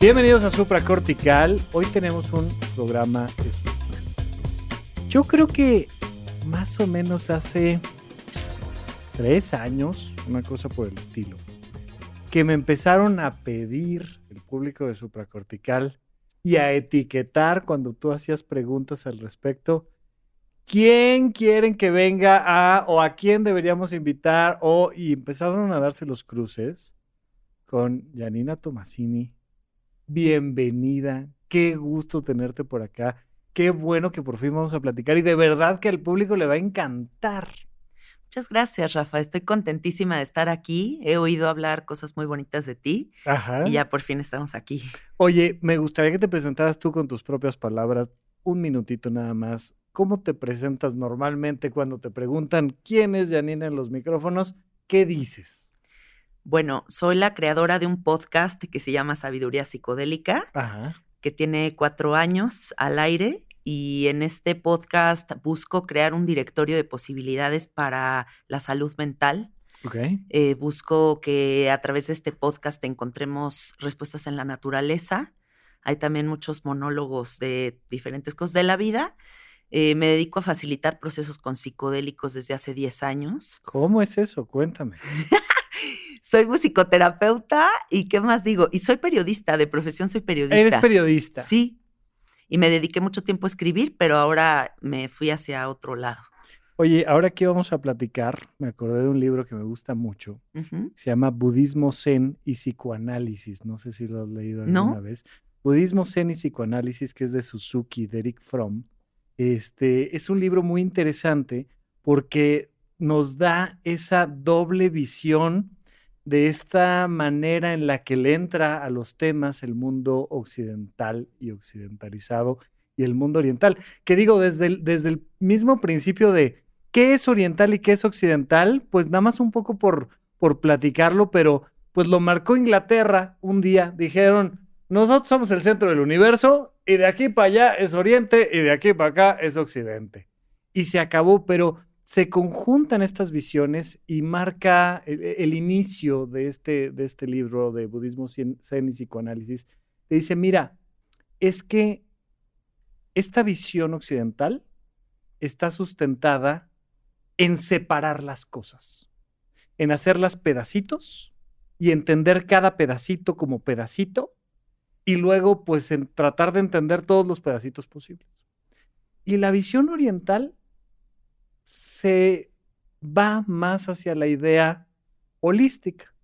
Bienvenidos a Supracortical. Hoy tenemos un programa especial. Yo creo que más o menos hace tres años, una cosa por el estilo, que me empezaron a pedir el público de Supracortical y a etiquetar cuando tú hacías preguntas al respecto. ¿Quién quieren que venga a o a quién deberíamos invitar? O, y empezaron a darse los cruces con Janina Tomasini. Bienvenida, qué gusto tenerte por acá. Qué bueno que por fin vamos a platicar y de verdad que al público le va a encantar. Muchas gracias, Rafa. Estoy contentísima de estar aquí. He oído hablar cosas muy bonitas de ti. Ajá. Y ya por fin estamos aquí. Oye, me gustaría que te presentaras tú con tus propias palabras, un minutito nada más. ¿Cómo te presentas normalmente cuando te preguntan quién es Janina en los micrófonos? ¿Qué dices? Bueno, soy la creadora de un podcast que se llama Sabiduría Psicodélica, Ajá. que tiene cuatro años al aire. Y en este podcast busco crear un directorio de posibilidades para la salud mental. Eh, busco que a través de este podcast encontremos respuestas en la naturaleza. Hay también muchos monólogos de diferentes cosas de la vida. Eh, me dedico a facilitar procesos con psicodélicos desde hace 10 años. ¿Cómo es eso? Cuéntame. Soy musicoterapeuta y qué más digo, y soy periodista, de profesión soy periodista. Eres periodista. Sí. Y me dediqué mucho tiempo a escribir, pero ahora me fui hacia otro lado. Oye, ahora que vamos a platicar, me acordé de un libro que me gusta mucho. Se llama Budismo Zen y Psicoanálisis. No sé si lo has leído No. alguna vez. Budismo Zen y Psicoanálisis, que es de Suzuki, de Eric Fromm. Este, es un libro muy interesante porque nos da esa doble visión de esta manera en la que le entra a los temas el mundo occidental y occidentalizado y el mundo oriental. Que digo, desde el, desde el mismo principio de qué es oriental y qué es occidental, pues nada más un poco por, por platicarlo, pero pues lo marcó Inglaterra un día. Dijeron, nosotros somos el centro del universo y de aquí para allá es oriente y de aquí para acá es occidente. Y se acabó, pero se conjuntan estas visiones y marca el, el inicio de este, de este libro de budismo zen zen y psicoanálisis. Te dice, mira, es que esta visión occidental está sustentada en separar las cosas, en hacerlas pedacitos y entender cada pedacito como pedacito y luego pues en tratar de entender todos los pedacitos posibles. Y la visión oriental se va más hacia la idea holística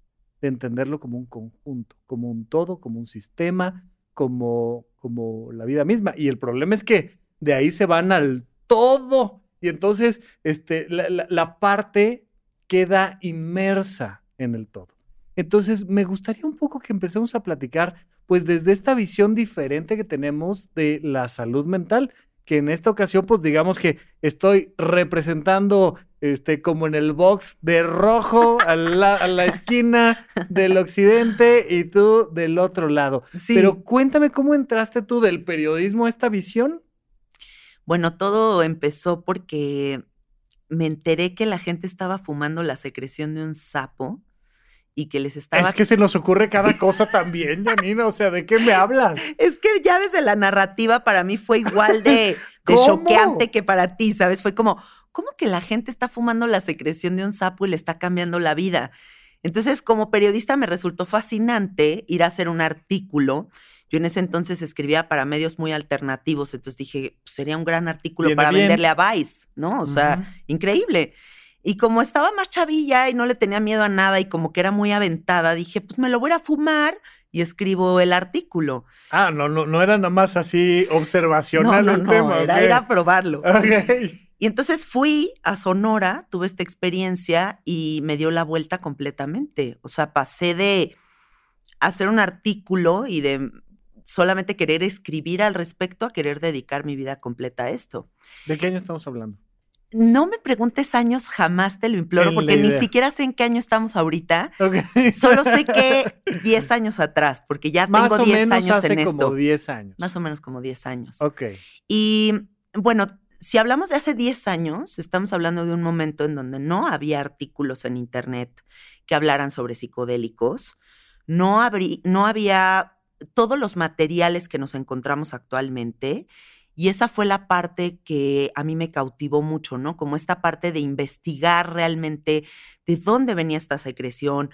de entenderlo como un conjunto, como un todo, como un sistema, como, como la vida misma. Y el problema es que de ahí se van al todo. Y entonces este, la, la, la parte queda inmersa en el todo. Entonces, me gustaría un poco que empecemos a platicar, pues desde esta visión diferente que tenemos de la salud mental, que en esta ocasión, pues digamos que estoy representando, este, como en el box de rojo a la, a la esquina del occidente y tú del otro lado. Sí. Pero cuéntame cómo entraste tú del periodismo a esta visión. Bueno, todo empezó porque me enteré que la gente estaba fumando la secreción de un sapo y que les estaba... Es que se nos ocurre cada cosa también, Janina. O sea, ¿de qué me hablas? Es que ya desde la narrativa para mí fue igual de, choqueante que para ti, ¿sabes? Fue como, ¿cómo que la gente está fumando la secreción de un sapo y le está cambiando la vida? Entonces, como periodista me resultó fascinante ir a hacer un artículo. Yo en ese entonces escribía para medios muy alternativos, entonces dije, pues, sería un gran artículo Viene para bien. venderle a Vice, ¿no? O sea, increíble. Y como estaba más chavilla y no le tenía miedo a nada y como que era muy aventada, dije, pues me lo voy a fumar y escribo el artículo. Ah, no, no, no era nada más así No, observacional no, el no, tema. era ¿ok? ir a probarlo. Y entonces fui a Sonora, tuve esta experiencia y me dio la vuelta completamente. O sea, pasé de hacer un artículo y de solamente querer escribir al respecto a querer dedicar mi vida completa a esto. ¿De qué año estamos hablando? No me preguntes años, jamás te lo imploro, porque ni siquiera sé en qué año estamos ahorita. Solo sé que 10 años atrás, porque ya tengo 10 años hace en esto. como 10 años. Más o menos como 10 años. Ok. Y bueno, si hablamos de hace 10 años, estamos hablando de un momento en donde no había artículos en Internet que hablaran sobre psicodélicos, no, no había todos los materiales que nos encontramos actualmente. Y esa fue la parte que a mí me cautivó mucho, ¿no? Como esta parte de investigar realmente de dónde venía esta secreción,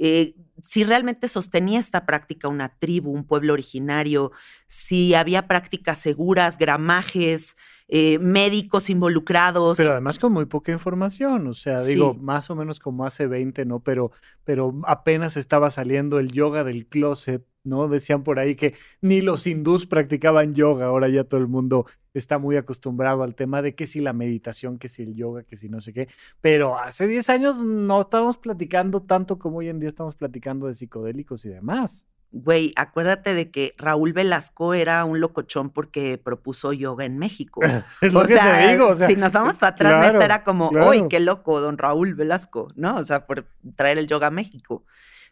eh, si realmente sostenía esta práctica una tribu, un pueblo originario, si había prácticas seguras, gramajes, eh, médicos involucrados. Pero además con muy poca información, o sea, digo, más o menos como hace 20, ¿no? Pero, pero apenas estaba saliendo el yoga del closet, ¿no? Decían por ahí que ni los hindús practicaban yoga, ahora ya todo el mundo está muy acostumbrado al tema de que si la meditación, que si el yoga, que si no sé qué. Pero hace 10 años no estábamos platicando tanto como hoy en día estamos platicando de psicodélicos y demás. Güey, acuérdate de que Raúl Velasco era un locochón porque propuso yoga en México. es lo que te digo. O sea, si nos vamos para atrás, era como, ¡uy, qué loco, don Raúl Velasco! ¿No? O sea, por traer el yoga a México.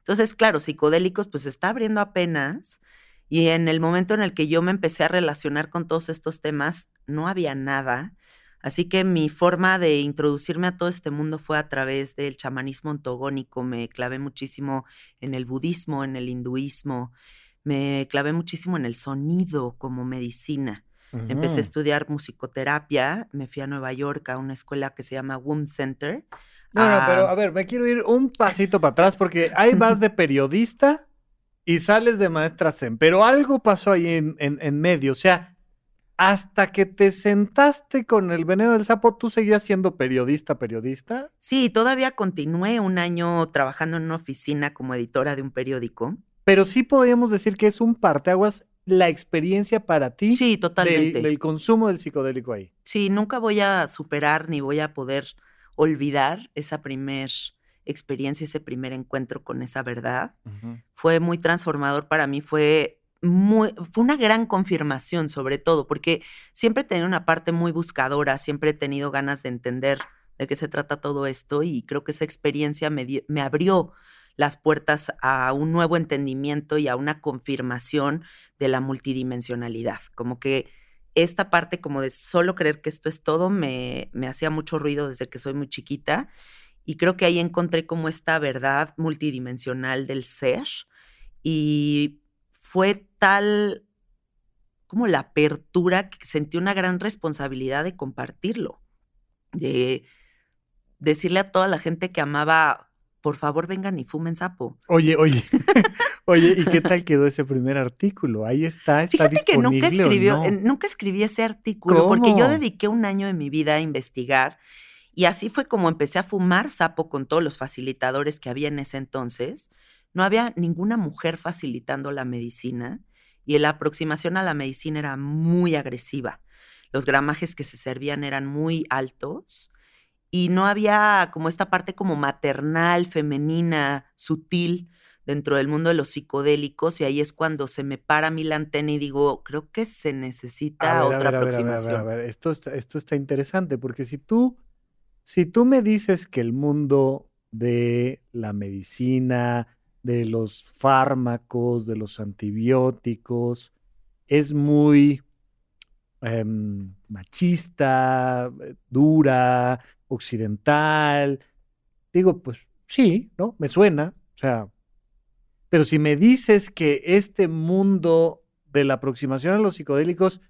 Entonces, claro, psicodélicos, pues está abriendo apenas. Y en el momento en el que yo me empecé a relacionar con todos estos temas, no había nada. Así que mi forma de introducirme a todo este mundo fue a través del chamanismo ontogónico. Me clavé muchísimo en el budismo, en el hinduismo. Me clavé muchísimo en el sonido como medicina. Empecé a estudiar musicoterapia. Me fui a Nueva York a una escuela que se llama Womb Center. No, no, pero a ver, me quiero ir un pasito para atrás porque hay más de periodista y sales de maestra Zen, pero algo pasó ahí en, en, medio, o sea, hasta que te sentaste con el veneno del sapo, ¿tú seguías siendo periodista, periodista? Sí, todavía continué un año trabajando en una oficina como editora de un periódico. Pero sí podríamos decir que es un parteaguas la experiencia para ti sí, totalmente. Del, del, consumo del psicodélico ahí. Sí, nunca voy a superar ni voy a poder olvidar esa primer experiencia, ese primer encuentro con esa verdad. Fue muy transformador para mí, fue muy, fue una gran confirmación sobre todo, porque siempre he tenido una parte muy buscadora, siempre he tenido ganas de entender de qué se trata todo esto y creo que esa experiencia me, me abrió las puertas a un nuevo entendimiento y a una confirmación de la multidimensionalidad, como que esta parte como de solo creer que esto es todo me, me hacía mucho ruido desde que soy muy chiquita y creo que ahí encontré como esta verdad multidimensional del ser y fue tal como la apertura que sentí una gran responsabilidad de compartirlo, de decirle a toda la gente que amaba, por favor vengan y fumen sapo. Oye, oye, oye, ¿y qué tal quedó ese primer artículo? Ahí está, está Fíjate que nunca, escribió, nunca escribí ese artículo porque yo dediqué un año de mi vida a investigar y así fue como empecé a fumar sapo con todos los facilitadores que había en ese entonces. No había ninguna mujer facilitando la medicina y la aproximación a la medicina era muy agresiva. Los gramajes que se servían eran muy altos y no había como esta parte como maternal, femenina, sutil dentro del mundo de los psicodélicos y ahí es cuando se me para mí la antena y digo, creo que se necesita otra aproximación. A ver, a esto esto está interesante porque si tú si tú me dices que el mundo de la medicina, de los fármacos, de los antibióticos, es muy em, machista, eh, dura, occidental, digo, pues sí, ¿no? Me suena, o sea, pero si me dices que este mundo de la aproximación a los psicodélicos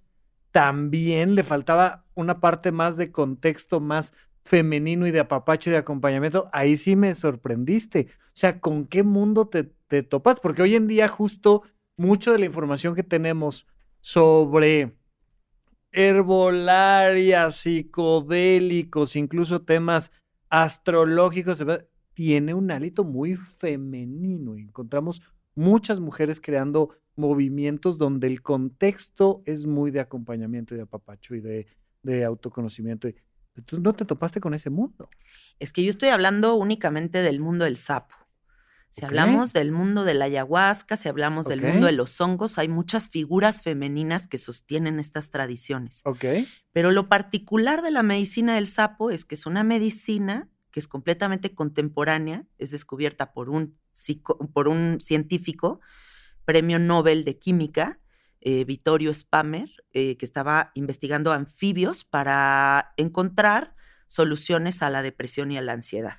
también le faltaba una parte más de contexto, más femenino y de apapacho y de acompañamiento, ahí sí me sorprendiste. O sea, ¿con qué mundo te, te topas? Porque hoy en día justo mucho de la información que tenemos sobre herbolaria, psicodélicos, incluso temas astrológicos, tiene un hálito muy femenino. Encontramos muchas mujeres creando movimientos donde el contexto es muy de acompañamiento y de apapacho y de, de autoconocimiento. Tú no te topaste con ese mundo. Es que yo estoy hablando únicamente del mundo del sapo. Si hablamos del mundo de la ayahuasca, si hablamos del mundo de los hongos, hay muchas figuras femeninas que sostienen estas tradiciones. Ok. Pero lo particular de la medicina del sapo es que es una medicina que es completamente contemporánea, es descubierta por un, por un científico, premio Nobel de Química, eh, Vittorio Spamer, eh, que estaba investigando anfibios para encontrar soluciones a la depresión y a la ansiedad.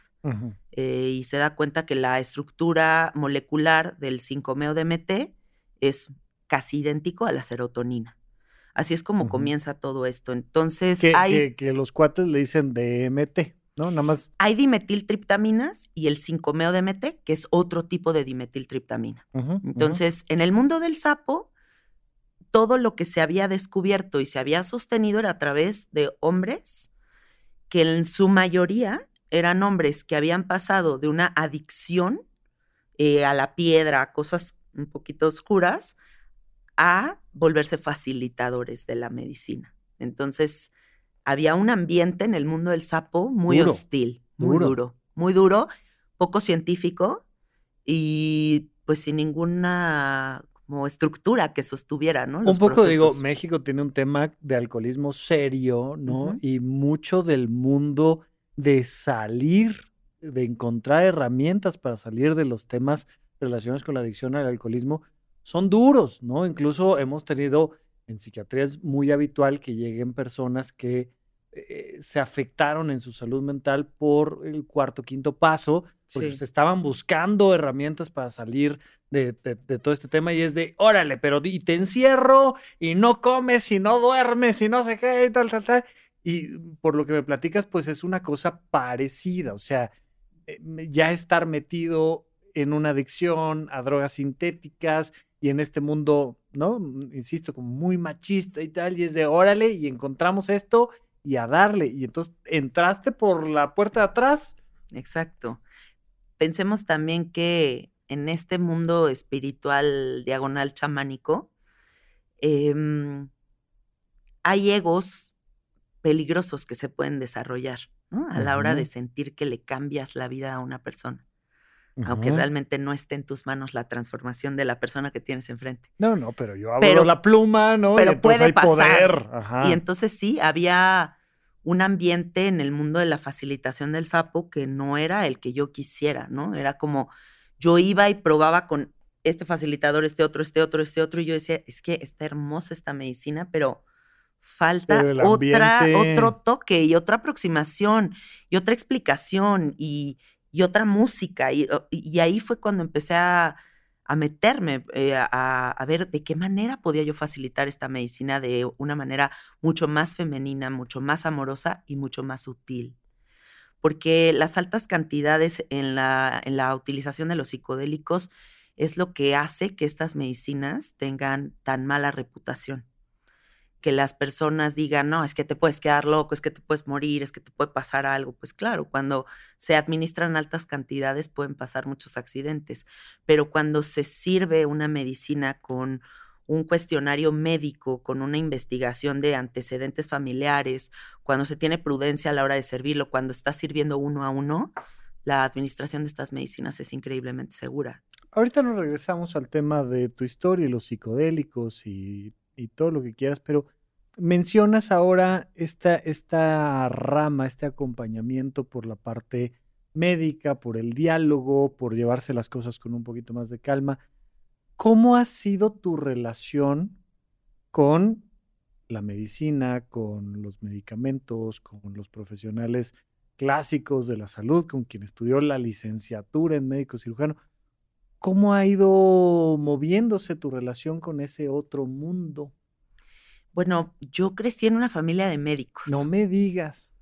Eh, y se da cuenta que la estructura molecular del 5-MeO-DMT es casi idéntico a la serotonina. Así es como comienza todo esto. Entonces, que, hay... Que, los cuates le dicen DMT, ¿no? Nada más. Hay dimetiltriptaminas y el 5-MeO-DMT, que es otro tipo de dimetiltriptamina. Entonces, en el mundo del sapo, todo lo que se había descubierto y se había sostenido era a través de hombres que en su mayoría eran hombres que habían pasado de una adicción eh, a la piedra, a cosas un poquito oscuras, a volverse facilitadores de la medicina. Entonces, había un ambiente en el mundo del sapo muy hostil, muy duro. muy duro, poco científico y pues sin ninguna como estructura que sostuviera, ¿no? un poco digo, México tiene un tema de alcoholismo serio, ¿no? Y mucho del mundo de salir, de encontrar herramientas para salir de los temas relacionados con la adicción al alcoholismo, son duros, ¿no? Incluso hemos tenido en psiquiatría es muy habitual que lleguen personas que eh, se afectaron en su salud mental por el cuarto, quinto paso, porque se estaban buscando herramientas para salir de, todo este tema y es de, órale, pero y te encierro y no comes y no duermes y no sé qué y tal, tal, tal. Y por lo que me platicas, pues es una cosa parecida, o sea, eh, ya estar metido en una adicción a drogas sintéticas y en este mundo, ¿no? Insisto, como muy machista y tal, y es de órale y encontramos esto y a darle. Y entonces entraste por la puerta de atrás. Exacto. Pensemos también que en este mundo espiritual diagonal chamánico, em, hay egos peligrosos que se pueden desarrollar ¿no? a la hora de sentir que le cambias la vida a una persona. Aunque realmente no esté en tus manos la transformación de la persona que tienes enfrente. No, no, pero yo abro la pluma, ¿no? Pero puede pasar. Y entonces sí, había un ambiente en el mundo de la facilitación del sapo que no era el que yo quisiera, ¿no? Era como yo iba y probaba con este facilitador, este otro, este otro, este otro, y yo decía, es que está hermosa esta medicina, pero falta otra, otro toque y otra aproximación y otra explicación y, otra música. Y, ahí fue cuando empecé a, meterme, eh, a, a, ver de qué manera podía yo facilitar esta medicina de una manera mucho más femenina, mucho más amorosa y mucho más sutil. Porque las altas cantidades en la, en la utilización de los psicodélicos es lo que hace que estas medicinas tengan tan mala reputación que las personas digan, no, es que te puedes quedar loco, es que te puedes morir, es que te puede pasar algo. Pues claro, cuando se administran altas cantidades pueden pasar muchos accidentes, pero cuando se sirve una medicina con un cuestionario médico, con una investigación de antecedentes familiares, cuando se tiene prudencia a la hora de servirlo, cuando está sirviendo uno a uno, la administración de estas medicinas es increíblemente segura. Ahorita nos regresamos al tema de tu historia y los psicodélicos y y todo lo que quieras, pero mencionas ahora esta, esta rama, este acompañamiento por la parte médica, por el diálogo, por llevarse las cosas con un poquito más de calma. ¿Cómo ha sido tu relación con la medicina, con los medicamentos, con los profesionales clásicos de la salud, con quien estudió la licenciatura en médico cirujano? ¿Cómo ha ido moviéndose tu relación con ese otro mundo? Bueno, yo crecí en una familia de médicos. No me digas.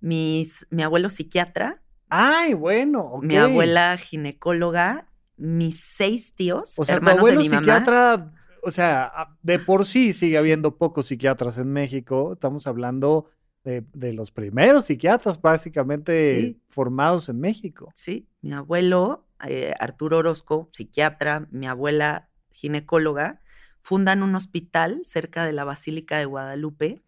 Mis, mi abuelo psiquiatra. Ay, bueno. Mi abuela ginecóloga, mis seis tíos, o sea, hermanos de mi psiquiatra, o sea, de por sí sigue habiendo pocos psiquiatras en México. Estamos hablando de, los primeros psiquiatras básicamente formados en México. Sí, mi abuelo eh, Arturo Orozco, psiquiatra, mi abuela ginecóloga, fundan un hospital cerca de la Basílica de Guadalupe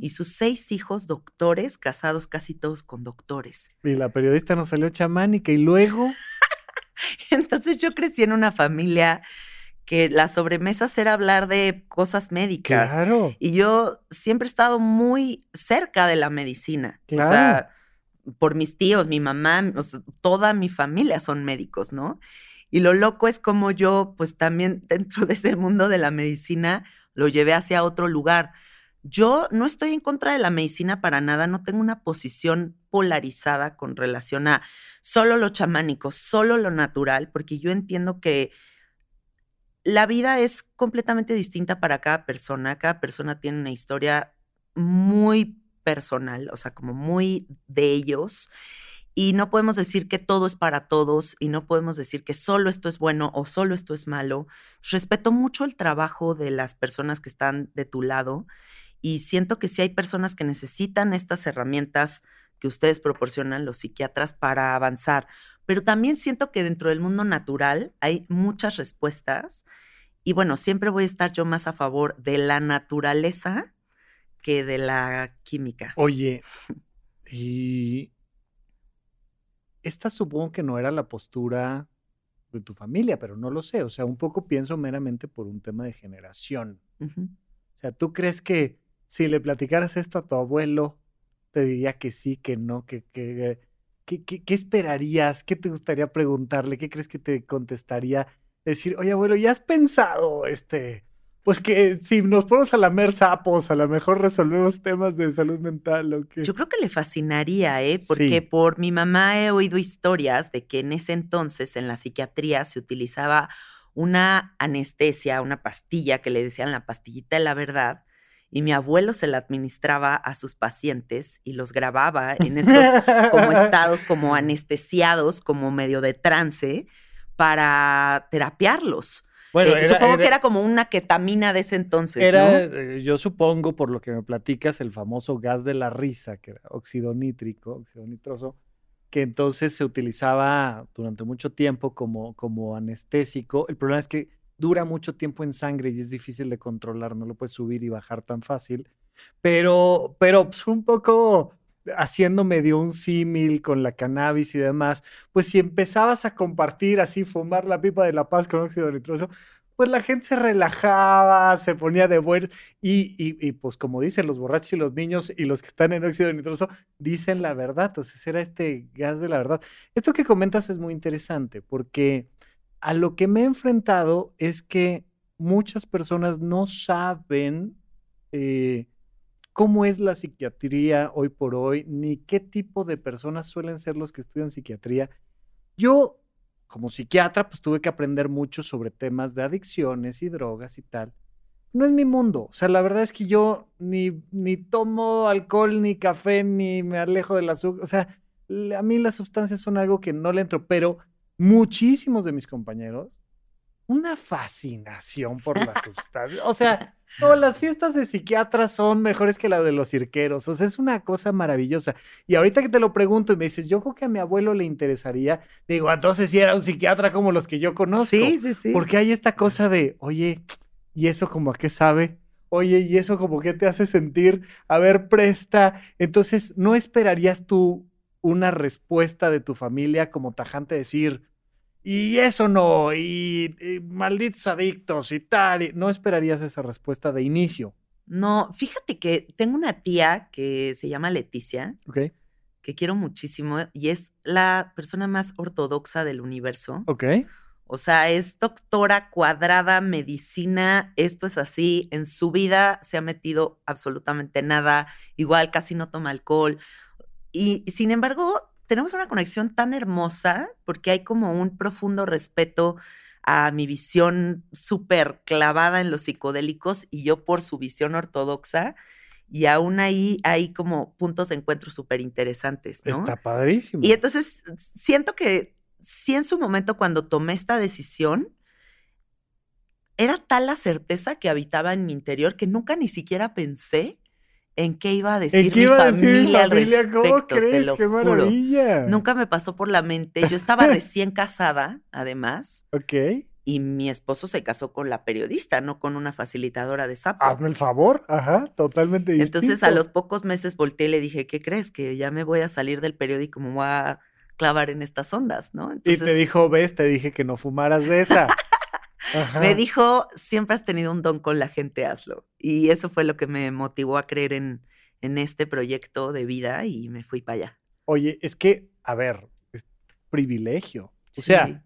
y sus seis hijos doctores, casados casi todos con doctores. Y la periodista nos salió chamánica y luego... Entonces yo crecí en una familia que las sobremesas era hablar de cosas médicas. Claro. Y yo siempre he estado muy cerca de la medicina. Claro. O sea, por mis tíos, mi mamá, toda mi familia son médicos, ¿no? Y lo loco es como yo, pues también dentro de ese mundo de la medicina, lo llevé hacia otro lugar. Yo no estoy en contra de la medicina para nada, no tengo una posición polarizada con relación a solo lo chamánico, solo lo natural, porque yo entiendo que la vida es completamente distinta para cada persona, cada persona tiene una historia muy personal, o sea, como muy de ellos. Y no podemos decir que todo es para todos y no podemos decir que solo esto es bueno o solo esto es malo. Respeto mucho el trabajo de las personas que están de tu lado y siento que sí hay personas que necesitan estas herramientas que ustedes proporcionan, los psiquiatras, para avanzar. Pero también siento que dentro del mundo natural hay muchas respuestas y bueno, siempre voy a estar yo más a favor de la naturaleza que de la química. Oye, y esta supongo que no era la postura de tu familia, pero no lo sé. O sea, un poco pienso meramente por un tema de generación. O sea, ¿tú crees que si le platicaras esto a tu abuelo, te diría que sí, que no, que, que, que- que- ¿qué esperarías? ¿Qué te gustaría preguntarle? ¿Qué crees que te contestaría? Decir, oye, abuelo, ¿ya has pensado, este, pues que si nos ponemos a lamer sapos, a lo mejor resolvemos temas de salud mental o qué? Yo creo que le fascinaría, ¿eh? Porque Sí. por mi mamá he oído historias de que en ese entonces en la psiquiatría se utilizaba una anestesia, una pastilla que le decían la pastillita de la verdad, y mi abuelo se la administraba a sus pacientes y los grababa en estos como estados como anestesiados, como medio de trance, para terapiarlos. Bueno, Eh, era- supongo que era- como una ketamina de ese entonces, Era, ¿no? eh, yo supongo, por lo que me platicas, el famoso gas de la risa, que era óxido nítrico, óxido nitroso, que entonces se utilizaba durante mucho tiempo como, como anestésico. El problema es que dura mucho tiempo en sangre y es difícil de controlar, no lo puedes subir y bajar tan fácil. Pero, pero pues, un poco haciendo medio un símil con la cannabis y demás, pues si empezabas a compartir así, fumar la pipa de la paz con óxido nitroso, pues la gente se relajaba, se ponía de buen y, y, y, pues como dicen los borrachos y los niños y los que están en óxido nitroso, dicen la verdad, entonces era este gas de la verdad. Esto que comentas es muy interesante porque a lo que me he enfrentado es que muchas personas no saben eh, cómo es la psiquiatría hoy por hoy, ni qué tipo de personas suelen ser los que estudian psiquiatría. Yo como psiquiatra, pues tuve que aprender mucho sobre temas de adicciones y drogas y tal. No es mi mundo. O sea, la verdad es que yo ni, ni tomo alcohol, ni café, ni me alejo del azúcar. O sea, a mí las sustancias son algo que no le entro, pero muchísimos de mis compañeros, una fascinación por las sustancias. O sea, no, las fiestas de psiquiatras son mejores que las de los cirqueros. O sea, es una cosa maravillosa. Y ahorita que te lo pregunto y me dices, yo creo que a mi abuelo le interesaría, digo, entonces si era un psiquiatra como los que yo conozco. Sí, sí, sí. Porque hay esta cosa de, oye, ¿y eso como a qué sabe? Oye, ¿y eso como qué te hace sentir? A ver, presta. Entonces, ¿no esperarías tú una respuesta de tu familia como tajante decir, y eso no, y, y malditos adictos y tal? y- ¿No esperarías esa respuesta de inicio? No, fíjate que tengo una tía que se llama Leticia, ¿Ok? que quiero muchísimo y es la persona más ortodoxa del universo. ¿Ok? O sea, es doctora cuadrada, medicina, esto es así. En su vida se ha metido absolutamente nada, igual casi no toma alcohol. Y sin embargo, tenemos una conexión tan hermosa porque hay como un profundo respeto a mi visión súper clavada en los psicodélicos y yo por su visión ortodoxa. Y aún ahí hay como puntos de encuentro súper interesantes, ¿no? Está padrísimo. Y entonces siento que sí en su momento cuando tomé esta decisión, era tal la certeza que habitaba en mi interior que nunca ni siquiera pensé en qué iba a decir ¿En qué mi iba a decir mi familia al familia? ¿Cómo respecto, te crees? ¡Qué juro. maravilla! Nunca me pasó por la mente. Yo estaba recién casada, además, Ok. y mi esposo se casó con la periodista, no con una facilitadora de sapo. Hazme el favor. Ajá, totalmente distinto. Entonces a los pocos meses volteé y le dije, ¿qué crees? Que ya me voy a salir del periódico, me voy a clavar en estas ondas, ¿no? y te dijo, ves, te dije que no fumaras de esa. Me dijo, siempre has tenido un don con la gente, hazlo. Y eso fue lo que me motivó a creer en, en este proyecto de vida y me fui para allá. Oye, es que, a ver, es privilegio. O sea,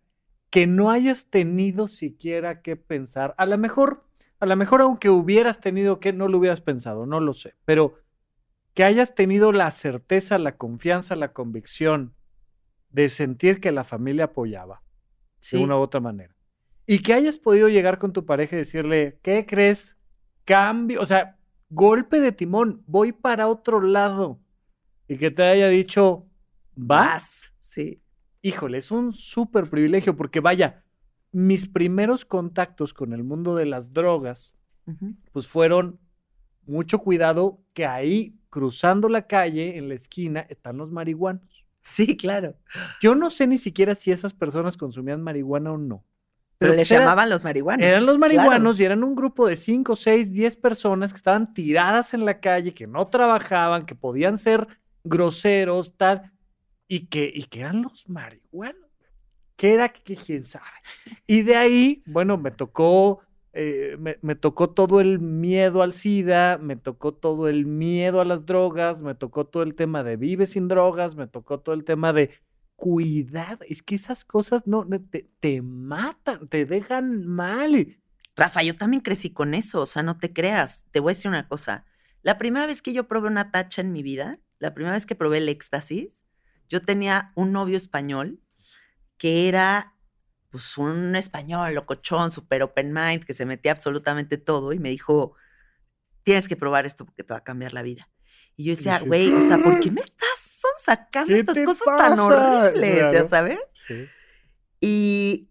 que no hayas tenido siquiera que pensar, a lo mejor, a lo mejor aunque hubieras tenido que, no lo hubieras pensado, no lo sé, pero que hayas tenido la certeza, la confianza, la convicción de sentir que la familia apoyaba de una u otra manera. Y que hayas podido llegar con tu pareja y decirle, ¿qué crees? Cambio, o sea, golpe de timón, voy para otro lado. Y que te haya dicho, vas. Sí. Híjole, es un súper privilegio porque vaya, mis primeros contactos con el mundo de las drogas, pues fueron mucho cuidado que ahí, cruzando la calle, en la esquina, están los marihuanos. Sí, claro. Yo no sé ni siquiera si esas personas consumían marihuana o no. Pero, les pues llamaban los marihuanos. Eran los marihuanos y eran un grupo de 5, 6, 10 personas que estaban tiradas en la calle, que no trabajaban, que podían ser groseros, tal, y que, y que eran los marihuanos. ¿Qué era? que quién sabe? Y de ahí, bueno, me tocó, eh, me, me, tocó todo el miedo al SIDA, me tocó todo el miedo a las drogas, me tocó todo el tema de vive sin drogas, me tocó todo el tema de cuidado, es que esas cosas no, te, te matan, te dejan mal. Rafa, yo también crecí con eso, o sea, no te creas. Te voy a decir una cosa. La primera vez que yo probé una tacha en mi vida, la primera vez que probé el éxtasis, yo tenía un novio español que era pues un español locochón, super open mind, que se metía absolutamente todo y me dijo, tienes que probar esto porque te va a cambiar la vida. Y yo decía, güey, o sea, ¿por qué me estás sacando estas cosas tan horribles, ya sabes? Sí. Y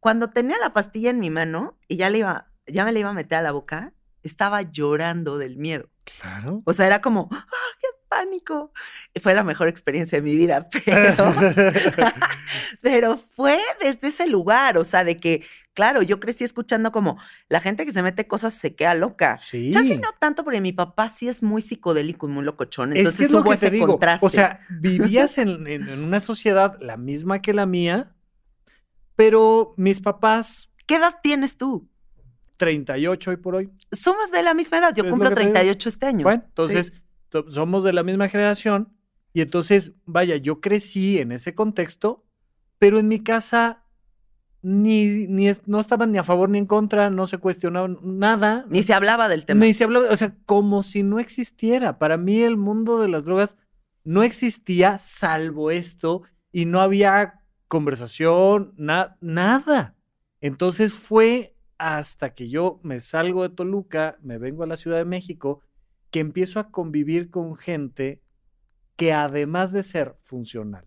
cuando tenía la pastilla en mi mano y ya, le iba, ya me la iba a meter a la boca, estaba llorando del miedo. Claro. O sea, era como, ¡ah, qué pánico! Fue la mejor experiencia de mi vida, pero, pero fue desde ese lugar, o sea, de que Claro, yo crecí escuchando como la gente que se mete cosas se queda loca. Sí. Ya sí no tanto porque mi papá sí es muy psicodélico y muy locochón. Entonces es hubo ese te digo. O sea, vivías en, una sociedad la misma que la mía, pero mis papás. ¿Qué edad tienes tú? 38 hoy por hoy. Somos de la misma edad. Yo cumplo 38 este año. Bueno, entonces somos de la misma generación. Y entonces, vaya, yo crecí en ese contexto, pero en mi casa ni, ni no estaban ni a favor ni en contra, no se cuestionaban nada. Ni se hablaba del tema. Ni se hablaba, o sea, como si no existiera. Para mí el mundo de las drogas no existía salvo esto y no había conversación, nada. Entonces fue hasta que yo me salgo de Toluca, me vengo a la Ciudad de México, que empiezo a convivir con gente que además de ser funcional,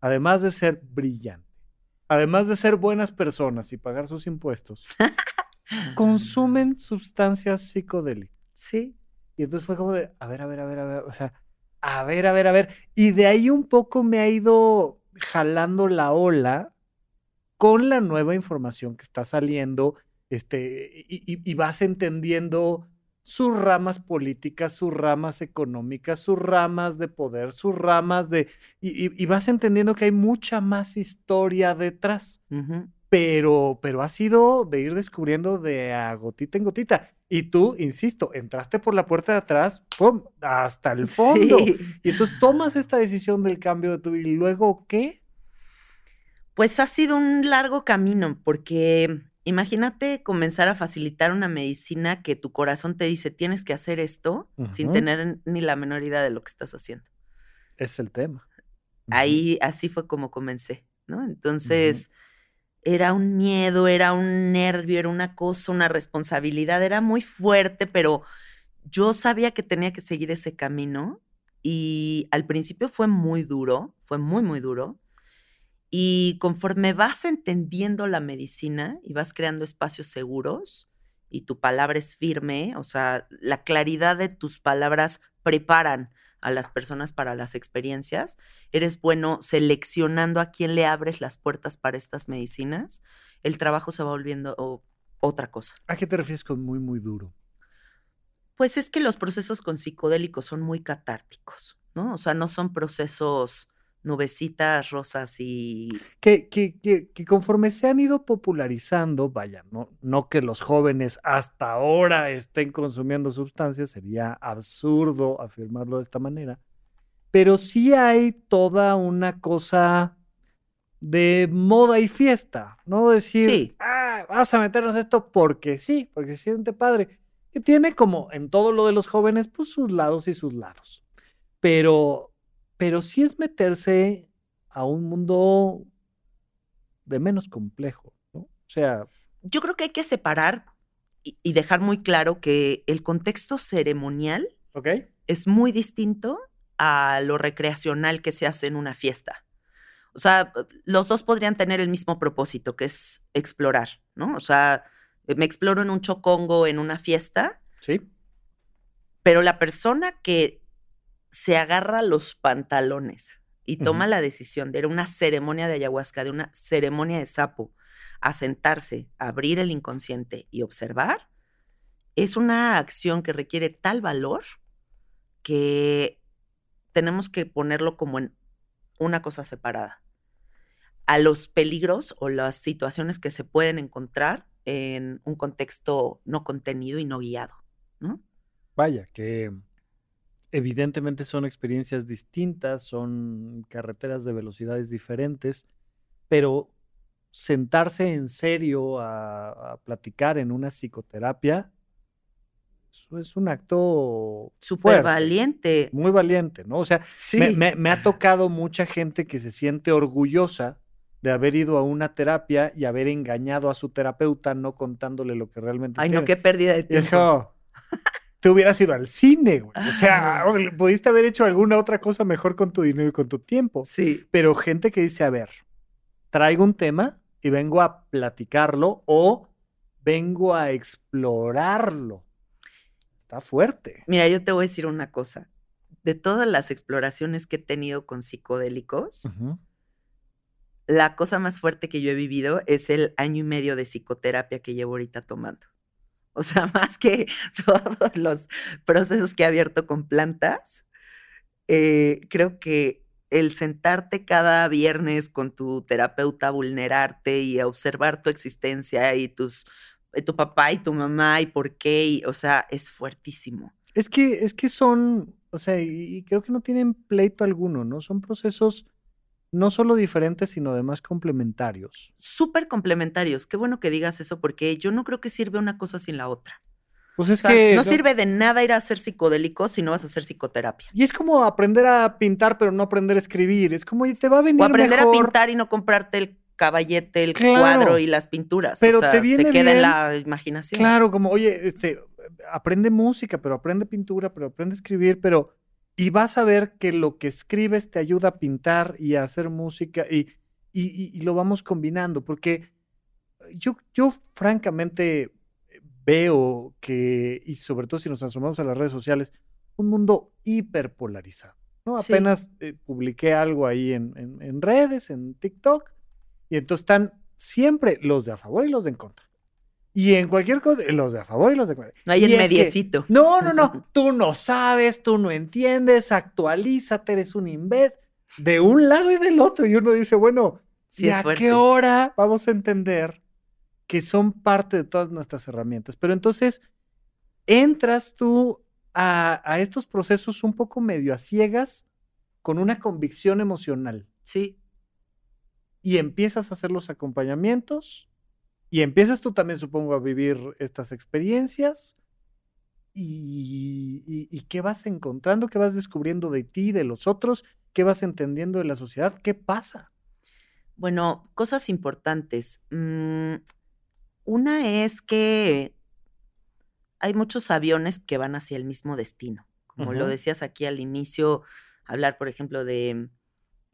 además de ser brillante, además de ser buenas personas y pagar sus impuestos, consumen sustancias psicodélicas. Sí. Y entonces fue como de, a ver, a ver, a ver, a ver, o sea, a ver, a ver, a ver. Y de ahí un poco me ha ido jalando la ola con la nueva información que está saliendo, este, y vas entendiendo sus ramas políticas, sus ramas económicas, sus ramas de poder, sus ramas de... Y, vas entendiendo que hay mucha más historia detrás. Pero, pero ha sido de ir descubriendo de a gotita en gotita. Y tú, insisto, entraste por la puerta de atrás, ¡pum! hasta el fondo. Y entonces tomas esta decisión del cambio de tu vida. ¿Y luego qué? Pues ha sido un largo camino, porque Imagínate comenzar a facilitar una medicina que tu corazón te dice tienes que hacer esto sin tener ni la menor idea de lo que estás haciendo. Es el tema. Ahí así fue como comencé, ¿no? Entonces era un miedo, era un nervio, era una cosa, una responsabilidad, era muy fuerte, pero yo sabía que tenía que seguir ese camino y al principio fue muy duro, fue muy, muy duro y conforme vas entendiendo la medicina y vas creando espacios seguros y tu palabra es firme, o sea, la claridad de tus palabras preparan a las personas para las experiencias, eres bueno seleccionando a quién le abres las puertas para estas medicinas, el trabajo se va volviendo otra cosa. ¿A qué te refieres con muy, muy duro? Pues es que los procesos con psicodélicos son muy catárticos, ¿no? O sea, no son procesos nubecitas rosas y... Que, que, que, que, conforme se han ido popularizando, vaya, no, no que los jóvenes hasta ahora estén consumiendo sustancias, sería absurdo afirmarlo de esta manera, pero sí hay toda una cosa de moda y fiesta, no decir, ah, vas a meternos esto porque sí, porque siente padre, que tiene como en todo lo de los jóvenes, pues sus lados y sus lados. Pero pero sí es meterse a un mundo de menos complejo, ¿no? O sea... Yo creo que hay que separar y, dejar muy claro que el contexto ceremonial es muy distinto a lo recreacional que se hace en una fiesta. O sea, los dos podrían tener el mismo propósito, que es explorar, ¿no? O sea, me exploro en un chocongo, en una fiesta. Sí. Pero la persona que se agarra los pantalones y toma la decisión de una ceremonia de ayahuasca, de una ceremonia de sapo, a sentarse, abrir el inconsciente y observar, es una acción que requiere tal valor que tenemos que ponerlo como en una cosa separada. A los peligros o las situaciones que se pueden encontrar en un contexto no contenido y no guiado, ¿no? Vaya, que evidentemente son experiencias distintas, son carreteras de velocidades diferentes, pero sentarse en serio a, platicar en una psicoterapia, es un acto súper valiente. Muy valiente, ¿no? O sea, me, ha tocado mucha gente que se siente orgullosa de haber ido a una terapia y haber engañado a su terapeuta no contándole lo que realmente Ay, no, qué pérdida de tiempo te hubieras ido al cine, güey. O sea, pudiste haber hecho alguna otra cosa mejor con tu dinero y con tu tiempo. Sí. Pero gente que dice, a ver, traigo un tema y vengo a platicarlo o vengo a explorarlo. Está fuerte. Mira, yo te voy a decir una cosa. De todas las exploraciones que he tenido con psicodélicos, la cosa más fuerte que yo he vivido es el año y medio de psicoterapia que llevo ahorita tomando. O sea, más que todos los procesos que he abierto con plantas, eh, creo que el sentarte cada viernes con tu terapeuta, vulnerarte y observar tu existencia y tus eh, tu papá y tu mamá y por qué, o sea, es fuertísimo. Es que, es que son, o sea, y creo que no tienen pleito alguno, ¿no? Son procesos no solo diferentes, sino además complementarios. Súper complementarios. Qué bueno que digas eso, porque yo no creo que sirve una cosa sin la otra. Pues es que. No, sirve de nada ir a hacer psicodélico si no vas a hacer psicoterapia. Y es como aprender a pintar, pero no aprender a escribir. Es como, te va a venir. O aprender a pintar y no comprarte el caballete, el cuadro y las pinturas. Pero te viene se queda en la imaginación. Claro, como, oye, este, aprende música, pero aprende pintura, pero aprende a escribir, pero y vas a ver que lo que escribes te ayuda a pintar y a hacer música y, y, lo vamos combinando, porque yo, yo francamente veo que, y sobre todo si nos asomamos a las redes sociales, un mundo hiperpolarizado. ¿no? Apenas eh, publiqué algo ahí en, en, redes, en TikTok, y entonces están siempre los de a favor y los de en contra. Y en cualquier cosa, los de a favor y los de No hay el mediecito. no, no, no. Tú no sabes, tú no entiendes, actualízate, eres un imbécil. De un lado y del otro. Y uno dice, bueno, ¿y a qué hora vamos a entender que son parte de todas nuestras herramientas? Pero entonces entras tú a, a estos procesos un poco medio a ciegas con una convicción emocional. Sí. Y empiezas a hacer los acompañamientos y empiezas tú también, supongo, a vivir estas experiencias. Y, qué vas encontrando, qué vas descubriendo de ti, de los otros, qué vas entendiendo de la sociedad, qué pasa. Bueno, cosas importantes. Mm, una es que hay muchos aviones que van hacia el mismo destino. Como lo decías aquí al inicio, hablar, por ejemplo, de,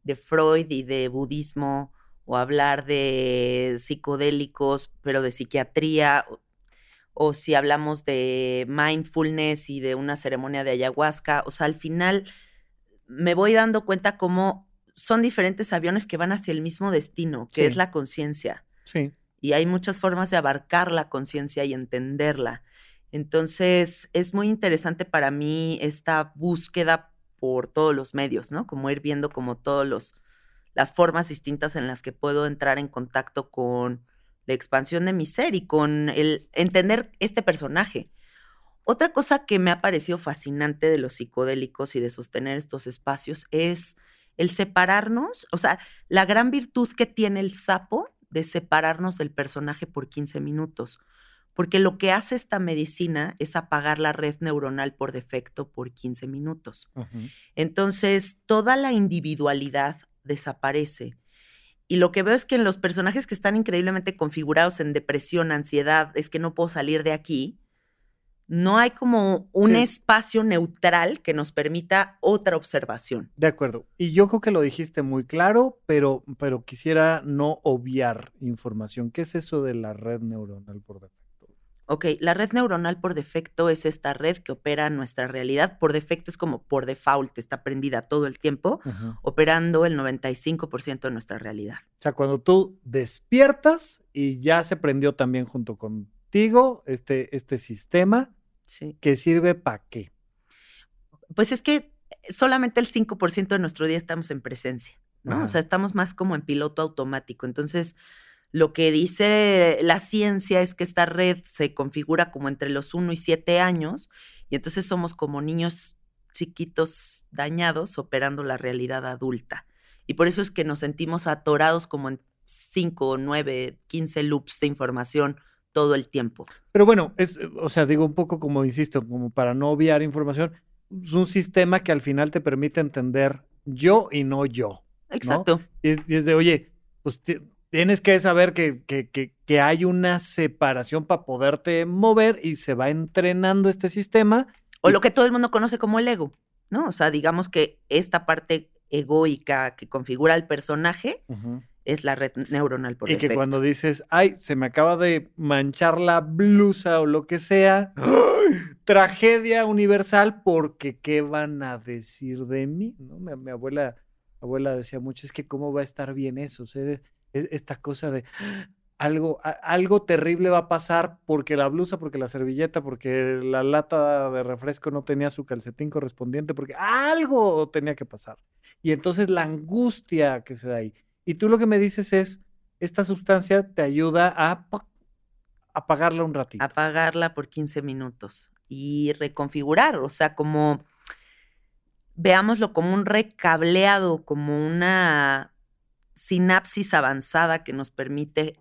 de Freud y de budismo o hablar de psicodélicos, pero de psiquiatría, o, si hablamos de mindfulness y de una ceremonia de ayahuasca, o sea, al final me voy dando cuenta cómo son diferentes aviones que van hacia el mismo destino, que es la conciencia. Sí. Y hay muchas formas de abarcar la conciencia y entenderla. Entonces, es muy interesante para mí esta búsqueda por todos los medios, ¿no? Como ir viendo como todos los, las formas distintas en las que puedo entrar en contacto con la expansión de mi ser y con el entender este personaje. Otra cosa que me ha parecido fascinante de los psicodélicos y de sostener estos espacios es el separarnos, o sea, la gran virtud que tiene el sapo de separarnos del personaje por 15 minutos, porque lo que hace esta medicina es apagar la red neuronal por defecto por 15 minutos. Entonces, toda la individualidad desaparece. Y lo que veo es que en los personajes que están increíblemente configurados en depresión, ansiedad, es que no puedo salir de aquí, no hay como un espacio neutral que nos permita otra observación. De acuerdo. Y yo creo que lo dijiste muy claro, pero, pero quisiera no obviar información. ¿Qué es eso de la red neuronal por defecto? Ok, la red neuronal por defecto es esta red que opera nuestra realidad. Por defecto es como por default, está prendida todo el tiempo, operando el 95% de nuestra realidad. O sea, cuando tú despiertas y ya se prendió también junto contigo este, este sistema, ¿Que sirve para qué? Pues es que solamente el 5% de nuestro día estamos en presencia, ¿no? O sea, estamos más como en piloto automático. Entonces, lo que dice la ciencia es que esta red se configura como entre los 1 y 7 años y entonces somos como niños chiquitos dañados operando la realidad adulta. Y por eso es que nos sentimos atorados como en 5, 9, 15 loops de información todo el tiempo. Pero bueno, es, o sea, digo un poco como, insisto, como para no obviar información, es un sistema que al final te permite entender yo y no yo. Exacto. Y, es, de, oye, pues tienes que saber que, que, que, que, hay una separación para poderte mover y se va entrenando este sistema. O lo que todo el mundo conoce como el ego, ¿no? O sea, digamos que esta parte egoica que configura el personaje es la red neuronal por Y que cuando dices, ay, se me acaba de manchar la blusa o lo que sea, tragedia universal porque ¿qué van a decir de mí? ¿No? Mi, abuela, abuela decía mucho, es que cómo va a estar bien eso, esta cosa de algo, algo terrible va a pasar porque la blusa, porque la servilleta, porque la lata de refresco no tenía su calcetín correspondiente, porque algo tenía que pasar. Y entonces la angustia que se da ahí. Y tú lo que me dices es, esta sustancia te ayuda a apagarla un ratito. Apagarla por 15 minutos y reconfigurar, o sea, como veámoslo como un recableado, como una sinapsis avanzada que nos permite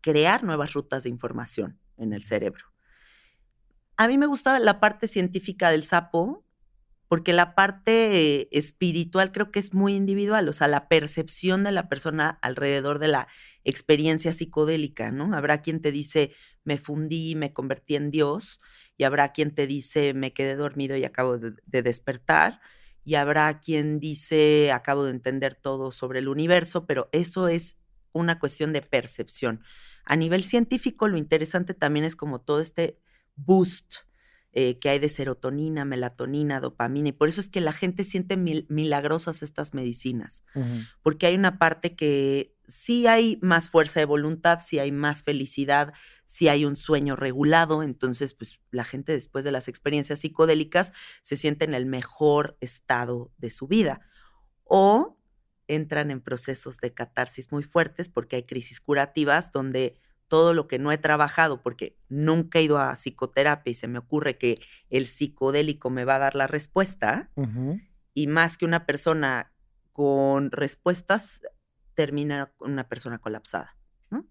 crear nuevas rutas de información en el cerebro. A mí me gustaba la parte científica del sapo porque la parte espiritual creo que es muy individual, o sea, la percepción de la persona alrededor de la experiencia psicodélica, ¿no? Habrá quien te dice, me fundí, me convertí en Dios, y habrá quien te dice, me quedé dormido y acabo de, de despertar, y habrá quien dice, acabo de entender todo sobre el universo, pero eso es una cuestión de percepción. A nivel científico, lo interesante también es como todo este boost eh, que hay de serotonina, melatonina, dopamina, y por eso es que la gente siente milagrosas estas medicinas, porque hay una parte que sí hay más fuerza de voluntad, sí hay más felicidad, sí hay un sueño regulado, entonces pues la gente después de las experiencias psicodélicas se siente en el mejor estado de su vida. O entran en procesos de catarsis muy fuertes porque hay crisis curativas donde todo lo que no he trabajado, porque nunca he ido a psicoterapia y se me ocurre que el psicodélico me va a dar la respuesta, y más que una persona con respuestas, termina una persona colapsada,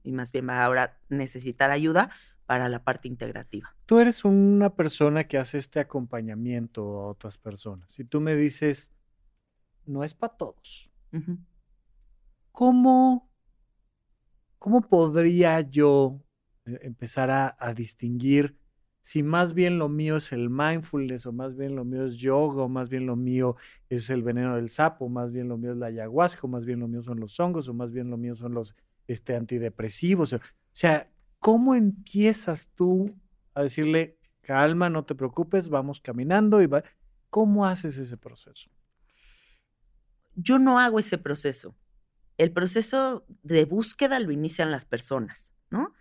Y más bien va ahora a necesitar ayuda para la parte integrativa. Tú eres una persona que hace este acompañamiento a otras personas. Y tú me dices, no es para todos. ¿Cómo ¿cómo podría yo eh, empezar a, distinguir si más bien lo mío es el mindfulness o más bien lo mío es yoga o más bien lo mío es el veneno del sapo, o más bien lo mío es la ayahuasca o más bien lo mío son los hongos o más bien lo mío son los este, antidepresivos? O sea, ¿cómo empiezas tú a decirle, calma, no te preocupes, vamos caminando y va... ¿Cómo haces ese proceso? Yo no hago ese proceso el proceso de búsqueda lo inician las personas, ¿no?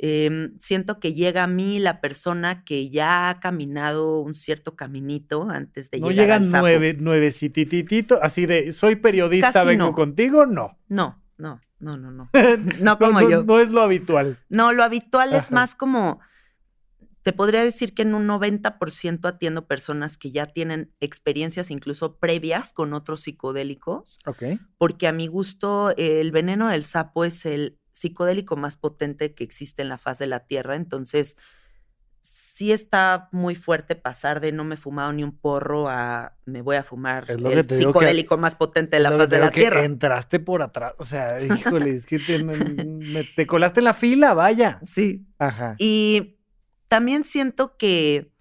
Em, siento que llega a mí la persona que ya ha caminado un cierto caminito antes de no llegar llegan al sapo. nueve, nuevecititito, así de soy periodista, Casi vengo no. contigo, no. No, no, no, no, no. No como no, yo. no es lo habitual. No, lo habitual es más como, te podría decir que en un 90% atiendo personas que ya tienen experiencias incluso previas con otros psicodélicos, Ok. porque a mi gusto el veneno del sapo es el psicodélico más potente que existe en la faz de la Tierra, entonces sí está muy fuerte pasar de no me he fumado ni un porro a me voy a fumar el que- psicodélico más potente de la faz de la que Tierra. Entraste por atrás, o sea, híjole, es que te, me- me- te colaste en la fila, vaya. Sí. Ajá. Y también siento que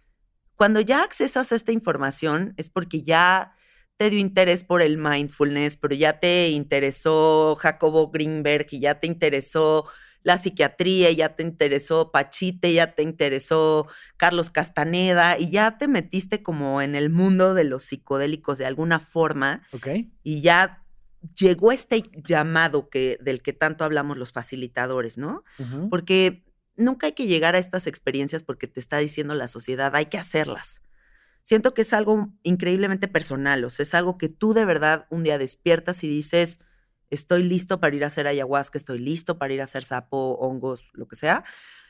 cuando ya accesas a esta información es porque ya te dio interés por el mindfulness, pero ya te interesó Jacobo Greenberg y ya te interesó la psiquiatría, y ya te interesó Pachite, ya te interesó Carlos Castaneda y ya te metiste como en el mundo de los psicodélicos de alguna forma Ok. y ya llegó este llamado que del que tanto hablamos los facilitadores, ¿no? Porque nunca hay que llegar a estas experiencias porque te está diciendo la sociedad, hay que hacerlas. Siento que es algo increíblemente personal, o sea, es algo que tú de verdad un día despiertas y dices, estoy listo para ir a hacer ayahuasca, estoy listo para ir a hacer sapo, hongos, lo que sea,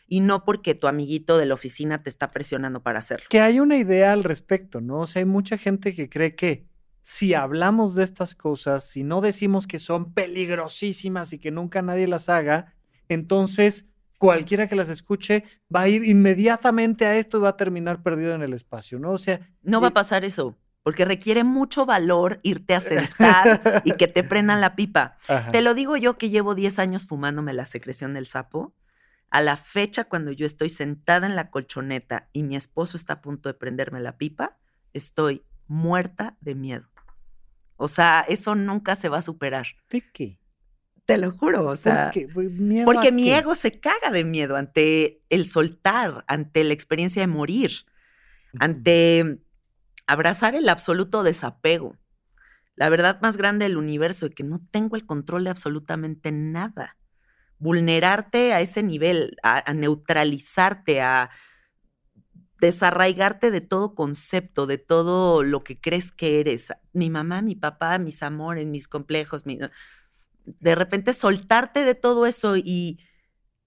y no porque tu amiguito de la oficina te está presionando para hacerlo. Que hay una idea al respecto, ¿no? O sea, hay mucha gente que cree que si hablamos de estas cosas, si no decimos que son peligrosísimas y que nunca nadie las haga, entonces cualquiera que las escuche va a ir inmediatamente a esto y va a terminar perdido en el espacio, ¿no? O sea, No va a pasar eso, porque requiere mucho valor irte a sentar y que te prendan la pipa. ajá. Te lo digo yo que llevo 10 años fumándome la secreción del sapo. A la fecha, cuando yo estoy sentada en la colchoneta y mi esposo está a punto de prenderme la pipa, estoy muerta de miedo. O sea, eso nunca se va a superar. ¿De qué? Te lo juro, o sea, ¿Por qué? Pues, ¿miedo porque a mi qué? ego se caga de miedo ante el soltar, ante la experiencia de morir, ante abrazar el absoluto desapego. La verdad más grande del universo, de que no tengo el control de absolutamente nada. Vulnerarte a ese nivel, a, a neutralizarte, a desarraigarte de todo concepto, de todo lo que crees que eres. Mi mamá, mi papá, mis amores, mis complejos, mi- de repente soltarte de todo eso y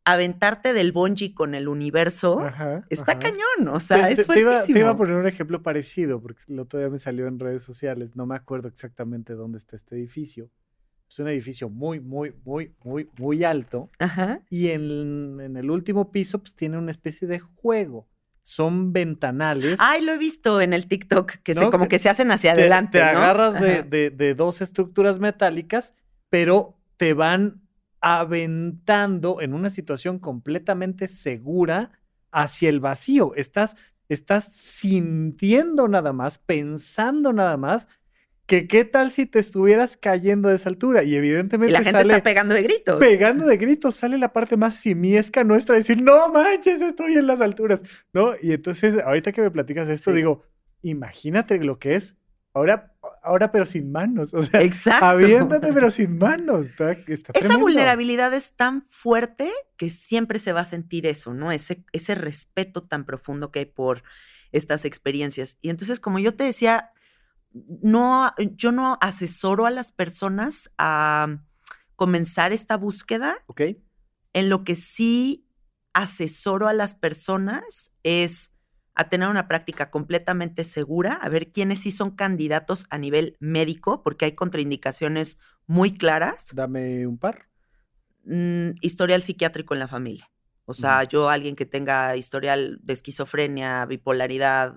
aventarte del bungee con el universo, Ajá, está ajá. cañón, o sea, Te- es te- te iba, fuertísimo. te iba a poner un ejemplo parecido, porque el otro día me salió en redes sociales, no me acuerdo exactamente dónde está este edificio. Es un edificio muy, muy, muy, muy, muy alto. Ajá. Y en, en el último piso, pues tiene una especie de juego. Son ventanales. Ay, lo he visto en el TikTok, que se, como Que se hacen hacia te, adelante. te ¿no? agarras de- de dos estructuras metálicas, pero te van aventando en una situación completamente segura hacia el vacío. Estás, estás sintiendo nada más, pensando nada más, que qué tal si te estuvieras cayendo de esa altura. Y Y evidentemente la gente sale está pegando de gritos. pegando de gritos, sale la parte más simiesca nuestra, decir, no manches, estoy en las alturas, ¿no? Y entonces, ahorita que me platicas esto, Sí. digo, imagínate lo que es, ahora, ahora pero sin manos, o sea, Exacto. aviéntate pero sin manos, está, está Esa vulnerabilidad es tan fuerte que siempre se va a sentir eso, ¿no? Ese, ese respeto tan profundo que hay por estas experiencias. Y entonces, como yo te decía, no, yo no asesoro a las personas a comenzar esta búsqueda. ¿Ok? En lo que sí asesoro a las personas es a tener una práctica completamente segura, a ver quiénes sí son candidatos a nivel médico, porque hay contraindicaciones muy claras. Dame un par. Mm, historial psiquiátrico en la familia. O sea, yo, alguien que tenga historial de esquizofrenia, bipolaridad,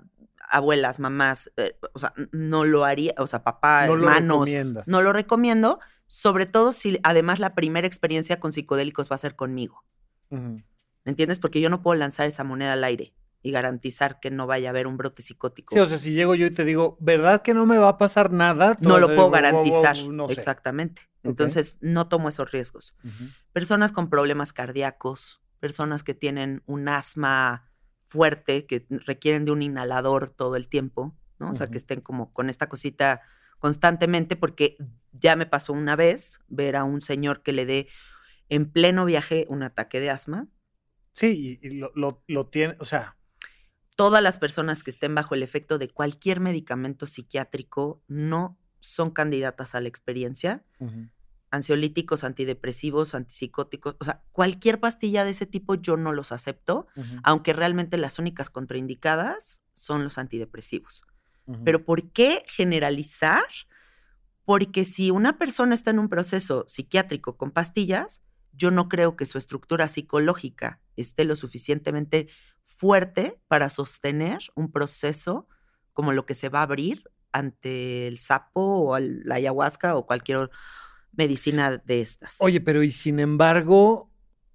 abuelas, mamás, eh, o sea, no lo haría, o sea, papá, no lo hermanos, recomiendas. no lo recomiendo, sobre todo si además la primera experiencia con psicodélicos va a ser conmigo. ¿Me entiendes? Porque yo no puedo lanzar esa moneda al aire y garantizar que no vaya a haber un brote psicótico. Sí, o sea, si llego yo y te digo, ¿verdad que no me va a pasar nada? No lo puedo "Wow, wow, wow, garantizar. no sé". Exactamente. Entonces, no tomo esos riesgos. Personas con problemas cardíacos, personas que tienen un asma fuerte, que requieren de un inhalador todo el tiempo, ¿no? O sea, que estén como con esta cosita constantemente, porque ya me pasó una vez ver a un señor que le dé en pleno viaje un ataque de asma Sí, y, lo, lo, tiene, o sea. Todas las personas que estén bajo el efecto de cualquier medicamento psiquiátrico no son candidatas a la experiencia. Ansiolíticos, antidepresivos, antipsicóticos, o sea, cualquier pastilla de ese tipo yo no los acepto, aunque realmente las únicas contraindicadas son los antidepresivos. Pero ¿por qué generalizar? Porque si una persona está en un proceso psiquiátrico con pastillas, yo no creo que su estructura psicológica esté lo suficientemente fuerte para sostener un proceso como lo que se va a abrir ante el sapo o la ayahuasca o cualquier medicina de estas. Oye, pero y sin embargo,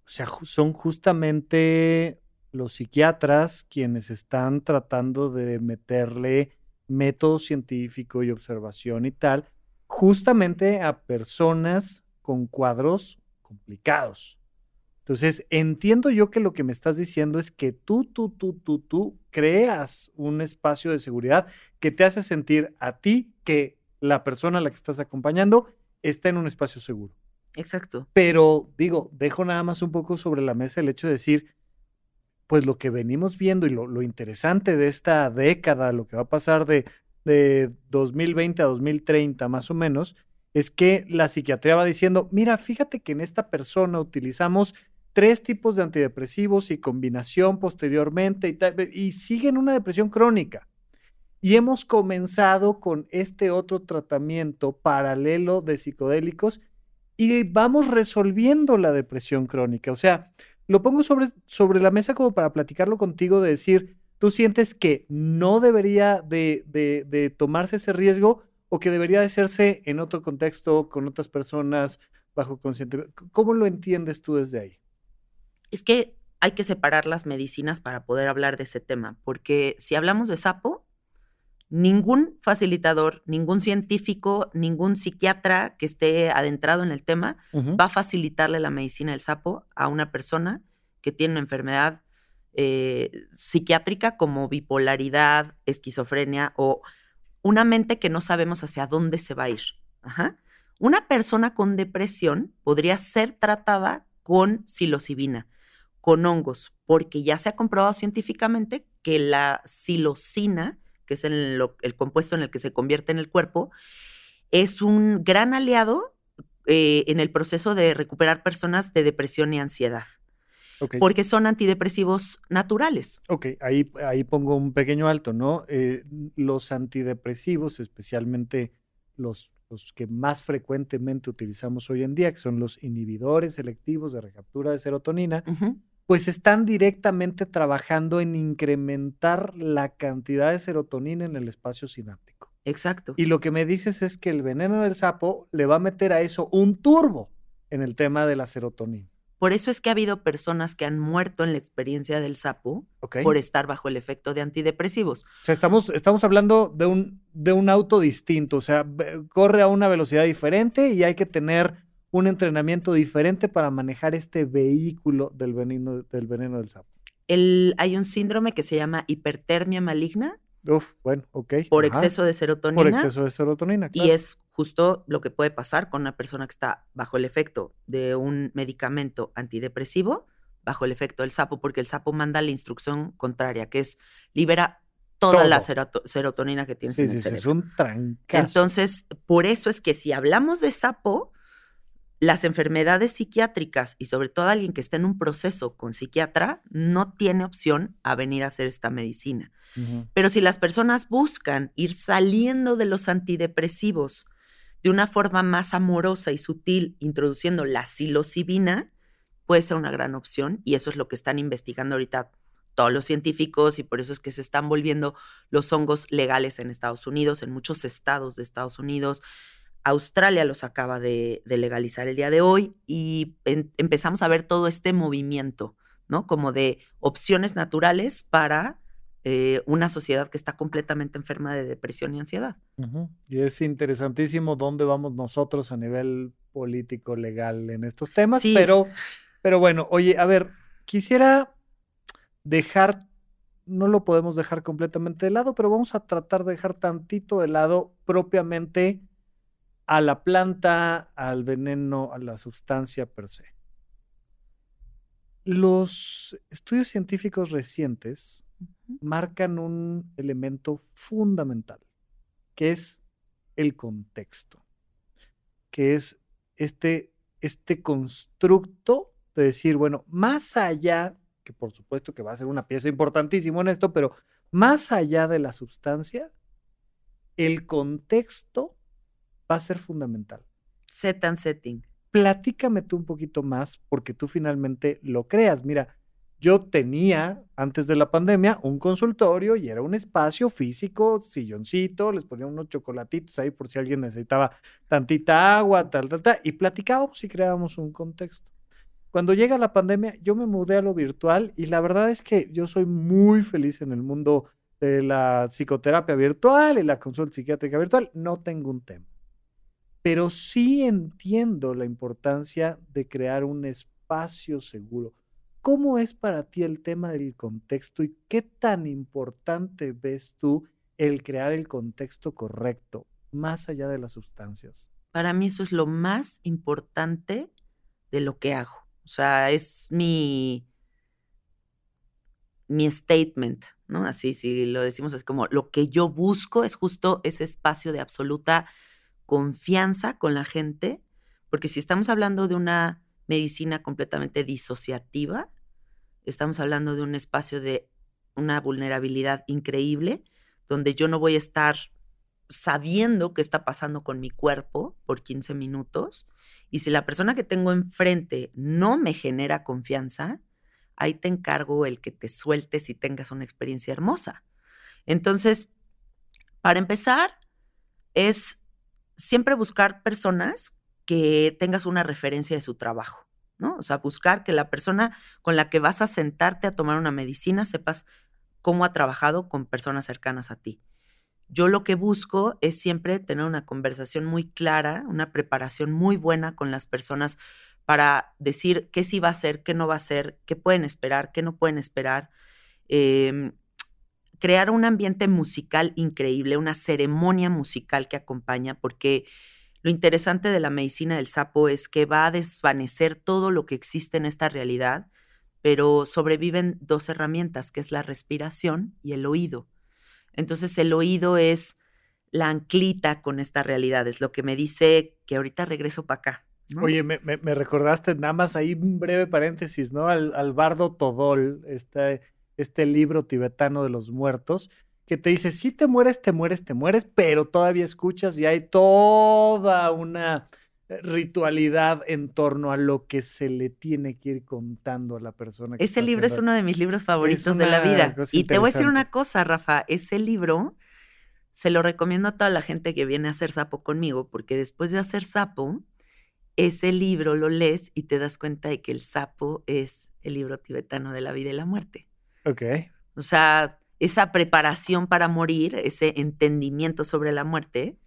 o sea, son justamente los psiquiatras quienes están tratando de meterle método científico y observación y tal, justamente a personas con cuadros complicados. Entonces, entiendo yo que lo que me estás diciendo es que tú, tú, tú, tú, tú creas un espacio de seguridad que te hace sentir a ti que la persona a la que estás acompañando está en un espacio seguro. Exacto. Pero digo, dejo nada más un poco sobre la mesa el hecho de decir, pues lo que venimos viendo y lo, interesante de esta década, lo que va a pasar de, de 2020 a 2030 más o menos, es que la psiquiatría va diciendo, mira, fíjate que en esta persona utilizamos tres tipos de antidepresivos y combinación posteriormente y, siguen una depresión crónica. Y hemos comenzado con este otro tratamiento paralelo de psicodélicos y vamos resolviendo la depresión crónica. O sea, lo pongo sobre, sobre la mesa como para platicarlo contigo, de decir, tú sientes que no debería de, de tomarse ese riesgo o que debería de hacerse en otro contexto, con otras personas, bajo consciente. ¿Cómo lo entiendes tú desde ahí? Es que hay que separar las medicinas para poder hablar de ese tema, porque si hablamos de sapo, ningún facilitador, ningún científico, ningún psiquiatra que esté adentrado en el tema va a facilitarle la medicina del sapo a una persona que tiene una enfermedad eh, psiquiátrica como bipolaridad, esquizofrenia o una mente que no sabemos hacia dónde se va a ir. Una persona con depresión podría ser tratada con psilocibina, con hongos, porque ya se ha comprobado científicamente que la psilocina, que es el, compuesto en el que se convierte en el cuerpo, es un gran aliado eh, en el proceso de recuperar personas de depresión y ansiedad. Porque son antidepresivos naturales. Ok, ahí, ahí pongo un pequeño alto, ¿no? Eh, los antidepresivos, especialmente los, los que más frecuentemente utilizamos hoy en día, que son los inhibidores selectivos de recaptura de serotonina, pues están directamente trabajando en incrementar la cantidad de serotonina en el espacio sináptico. Exacto. Y lo que me dices es que el veneno del sapo le va a meter a eso un turbo en el tema de la serotonina. Por eso es que ha habido personas que han muerto en la experiencia del sapo por estar bajo el efecto de antidepresivos. O sea, estamos, estamos hablando de un, de un auto distinto, o sea, corre a una velocidad diferente y hay que tener un entrenamiento diferente para manejar este vehículo del veneno del, veneno del sapo. El, hay un síndrome que se llama hipertermia maligna. Uf, bueno, ok. Por exceso de serotonina. Por exceso de serotonina, claro. Y es justo lo que puede pasar con una persona que está bajo el efecto de un medicamento antidepresivo, bajo el efecto del sapo, porque el sapo manda la instrucción contraria, que es libera toda la serotonina que tienes en el sí, es un trancazo. Entonces, por eso es que si hablamos de sapo, las enfermedades psiquiátricas y sobre todo alguien que está en un proceso con psiquiatra no tiene opción a venir a hacer esta medicina. Pero si las personas buscan ir saliendo de los antidepresivos de una forma más amorosa y sutil, introduciendo la psilocibina, puede ser una gran opción y eso es lo que están investigando ahorita todos los científicos y por eso es que se están volviendo los hongos legales en Estados Unidos, en muchos estados de Estados Unidos. Australia los acaba de, legalizar el día de hoy y empezamos a ver todo este movimiento, ¿no? Como de opciones naturales para eh, una sociedad que está completamente enferma de depresión y ansiedad. Y es interesantísimo dónde vamos nosotros a nivel político, legal en estos temas, pero, pero bueno, oye, a ver, quisiera dejar, no lo podemos dejar completamente de lado, pero vamos a tratar de dejar tantito de lado propiamente a la planta, al veneno, a la sustancia per se. Los estudios científicos recientes marcan un elemento fundamental, que es el contexto, que es este, este constructo de decir, bueno, más allá, que por supuesto que va a ser una pieza importantísima en esto, pero más allá de la sustancia, el contexto va a ser fundamental. Set and setting. Platícame tú un poquito más porque tú finalmente lo creas. Mira, yo tenía antes de la pandemia un consultorio y era un espacio físico, silloncito, les ponía unos chocolatitos ahí por si alguien necesitaba tantita agua, tal, tal, tal, y platicábamos y creábamos un contexto. Cuando llega la pandemia, yo me mudé a lo virtual y la verdad es que yo soy muy feliz en el mundo de la psicoterapia virtual y la consulta psiquiátrica virtual. No tengo un tema. Pero sí entiendo la importancia de crear un espacio seguro. ¿Cómo es para ti el tema del contexto y qué tan importante ves tú el crear el contexto correcto, más allá de las sustancias? Para mí eso es lo más importante de lo que hago. O sea, es mi, mi statement, ¿no? Así, si lo decimos, es como lo que yo busco es justo ese espacio de absoluta confianza con la gente, porque si estamos hablando de una medicina completamente disociativa, estamos hablando de un espacio de una vulnerabilidad increíble, donde yo no voy a estar sabiendo qué está pasando con mi cuerpo por 15 minutos, y si la persona que tengo enfrente no me genera confianza, ahí te encargo el que te sueltes y tengas una experiencia hermosa. Entonces, para empezar, es siempre buscar personas que tengas una referencia de su trabajo, ¿no? O sea, buscar que la persona con la que vas a sentarte a tomar una medicina sepas cómo ha trabajado con personas cercanas a ti. Yo lo que busco es siempre tener una conversación muy clara, una preparación muy buena con las personas para decir qué sí va a ser, qué no va a ser, qué pueden esperar, qué no pueden esperar. Em, crear un ambiente musical increíble, una ceremonia musical que acompaña, porque lo interesante de la medicina del sapo es que va a desvanecer todo lo que existe en esta realidad, pero sobreviven dos herramientas, que es la respiración y el oído. Entonces el oído es la anclita con esta realidad, es lo que me dice que ahorita regreso para acá. Oye, me, recordaste nada más ahí un breve paréntesis, ¿no? Al, bardo Todol, este, este libro tibetano de los muertos, que te dice, si te mueres, te mueres, te mueres, pero todavía escuchas y hay toda una ritualidad en torno a lo que se le tiene que ir contando a la persona. ese libro es uno de mis libros favoritos de la vida. Y te voy a decir una cosa, Rafa, ese libro se lo recomiendo a toda la gente que viene a hacer sapo conmigo, porque después de hacer sapo, ese libro lo lees y te das cuenta de que el sapo es el libro tibetano de la vida y la muerte. Ok. O sea, esa preparación para morir, ese entendimiento sobre la muerte,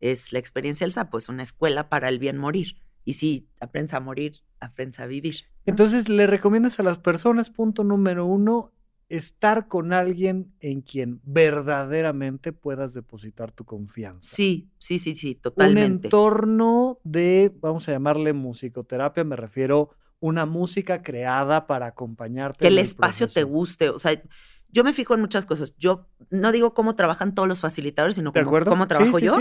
es la experiencia del sapo, es una escuela para el bien morir. Y si aprendes a morir, aprendes a vivir. Entonces, le recomiendas a las personas, punto número uno, estar con alguien en quien verdaderamente puedas depositar tu confianza. Sí, sí, sí, sí, totalmente. Un entorno de, vamos a llamarle musicoterapia, me refiero una música creada para acompañarte. Que el, espacio te guste, o sea, yo me fijo en muchas cosas. Yo no digo cómo trabajan todos los facilitadores, sino cómo, trabajo yo.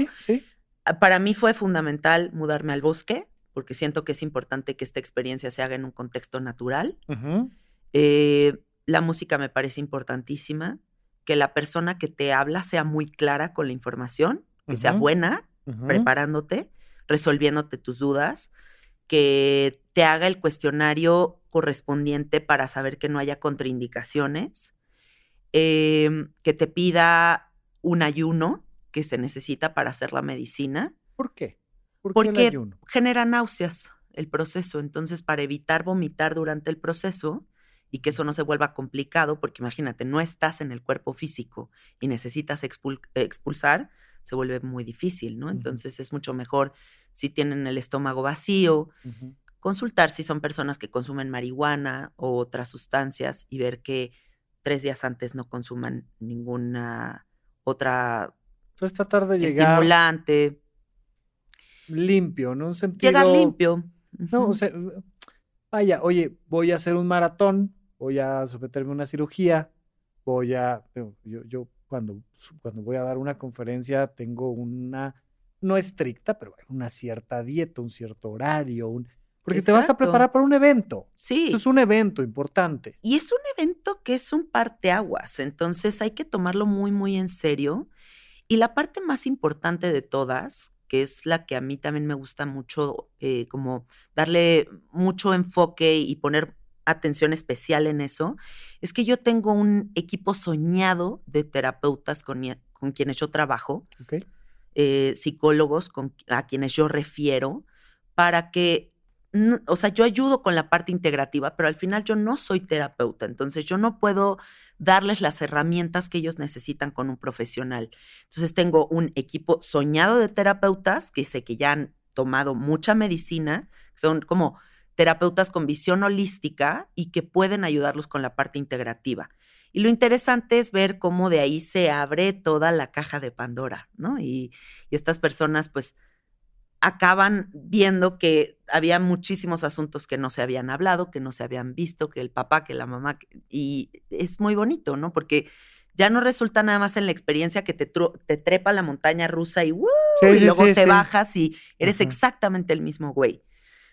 Ah, para mí fue fundamental mudarme al bosque, porque siento que es importante que esta experiencia se haga en un contexto natural. Eh, la música me parece importantísima, que la persona que te habla sea muy clara con la información, que sea buena, preparándote, resolviéndote tus dudas, que te haga el cuestionario correspondiente para saber que no haya contraindicaciones Em, que te pida un ayuno que se necesita para hacer la medicina. ¿Por qué? Porque genera náuseas el proceso. Entonces, para evitar vomitar durante el proceso y que eso no se vuelva complicado, porque imagínate, no estás en el cuerpo físico y necesitas expulsar, se vuelve muy difícil, ¿no? Entonces, es mucho mejor si tienen el estómago vacío, consultar si son personas que consumen marihuana o otras sustancias y ver que tres días antes no consuman ninguna otra Entonces tratar de llegar estimulante. Limpio, ¿no? Un sentido... Llegar limpio. No, o sea, vaya, oye, voy a hacer un maratón, voy a someterme a una cirugía, voy a, yo, yo cuando, cuando voy a dar una conferencia tengo una, no estricta, pero una cierta dieta, un cierto horario, un, porque te vas a preparar para un evento. Sí. Esto es un evento importante. Y es un evento que es un parteaguas, entonces hay que tomarlo muy, muy en serio. Y la parte más importante de todas, que es la que a mí también me gusta mucho, eh, como darle mucho enfoque y poner atención especial en eso, es que yo tengo un equipo soñado de terapeutas con, con quienes yo trabajo, eh, psicólogos con, a quienes yo refiero, para que o sea, yo ayudo con la parte integrativa, pero al final yo no soy terapeuta, entonces yo no puedo darles las herramientas que ellos necesitan con un profesional. Entonces tengo un equipo soñado de terapeutas que sé que ya han tomado mucha medicina, son como terapeutas con visión holística y que pueden ayudarlos con la parte integrativa. Y lo interesante es ver cómo de ahí se abre toda la caja de Pandora, ¿no? Y, y estas personas, pues, acaban viendo que había muchísimos asuntos que no se habían hablado, que no se habían visto, que el papá, que la mamá, y es muy bonito, ¿no? Porque ya no resulta nada más en la experiencia que te, te trepa la montaña rusa y, y luego te bajas y eres exactamente el mismo güey,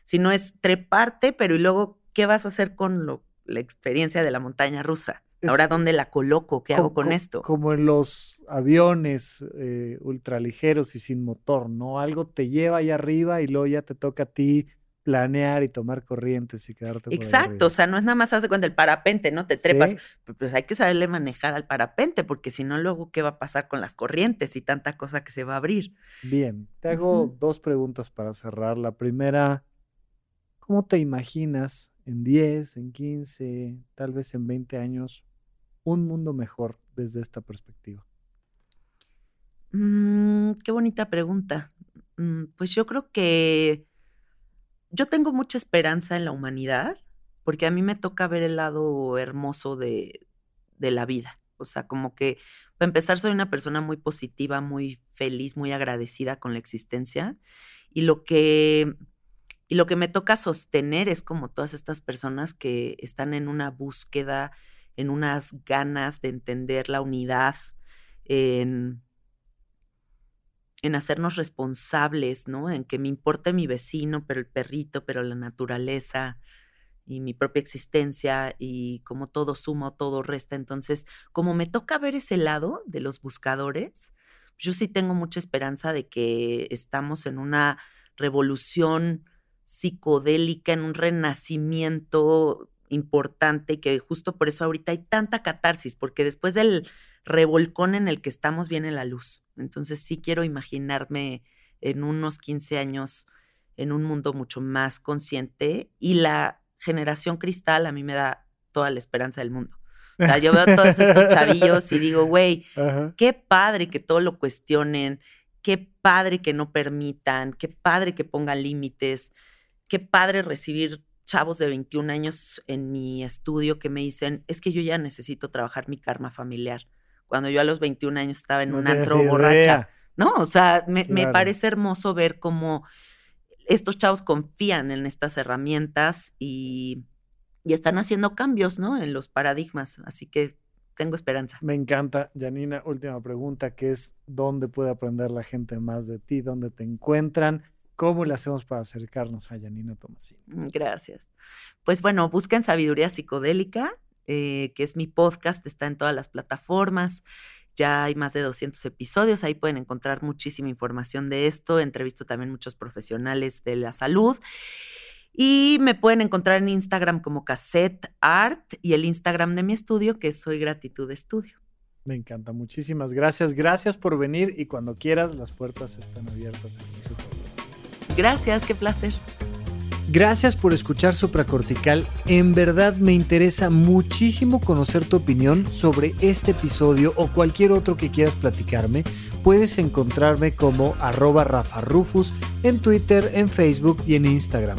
sino es treparte, pero y luego, ¿qué vas a hacer con lo, la experiencia de la montaña rusa? Ahora, ¿dónde la coloco? ¿Qué hago con esto? Como en los aviones eh, ultraligeros y sin motor, ¿no? Algo te lleva ahí arriba y luego ya te toca a ti planear y tomar corrientes y quedarte. Exacto, o sea, no es nada más hace cuenta el parapente, ¿no? Te trepas, pues hay que saberle manejar al parapente, porque si no, luego, ¿qué va a pasar con las corrientes y tanta cosa que se va a abrir? Bien, te hago dos preguntas para cerrar. La primera, ¿cómo te imaginas en 10, en 15, tal vez en 20 años un mundo mejor desde esta perspectiva? Mm, qué bonita pregunta. Mm, pues yo creo que yo tengo mucha esperanza en la humanidad, porque a mí me toca ver el lado hermoso de, de la vida. O sea, como que, para empezar, soy una persona muy positiva, muy feliz, muy agradecida con la existencia. Y lo que y lo que me toca sostener es como todas estas personas que están en una búsqueda en unas ganas de entender la unidad, en, hacernos responsables, ¿no? En que me importe mi vecino, pero el perrito, pero la naturaleza y mi propia existencia y como todo suma, todo resta. Entonces, como me toca ver ese lado de los buscadores, yo sí tengo mucha esperanza de que estamos en una revolución psicodélica, en un renacimiento importante y que justo por eso ahorita hay tanta catarsis, porque después del revolcón en el que estamos viene la luz. Entonces sí quiero imaginarme en unos 15 años en un mundo mucho más consciente y la generación cristal a mí me da toda la esperanza del mundo. O sea, yo veo todos estos chavillos y digo, güey, qué padre que todo lo cuestionen, qué padre que no permitan, qué padre que pongan límites, qué padre recibir chavos de 21 años en mi estudio que me dicen, es que yo ya necesito trabajar mi karma familiar. Cuando yo a los 21 años estaba en una antro borracha. ¿No? O sea, me, parece hermoso ver cómo estos chavos confían en estas herramientas y, y están haciendo cambios, ¿no? En los paradigmas. Así que tengo esperanza. Me encanta. Janina, última pregunta, que es, ¿dónde puede aprender la gente más de ti? ¿Dónde te encuentran? ¿Cómo le hacemos para acercarnos a Janina Tomasini? Mm, gracias. Pues bueno, busquen Sabiduría Psicodélica, eh, que es mi podcast, está en todas las plataformas. Ya hay más de 200 episodios, ahí pueden encontrar muchísima información de esto. Entrevisto también muchos profesionales de la salud. Y me pueden encontrar en Instagram como Cassette Art y el Instagram de mi estudio, que es Soy Gratitud Estudio. Me encanta, muchísimas gracias. Gracias por venir y cuando quieras, las puertas están abiertas en su Gracias, qué placer. Gracias por escuchar Supracortical. En verdad me interesa muchísimo conocer tu opinión sobre este episodio o cualquier otro que quieras platicarme. Puedes encontrarme como arroba Rafa Rufus en Twitter, en Facebook y en Instagram.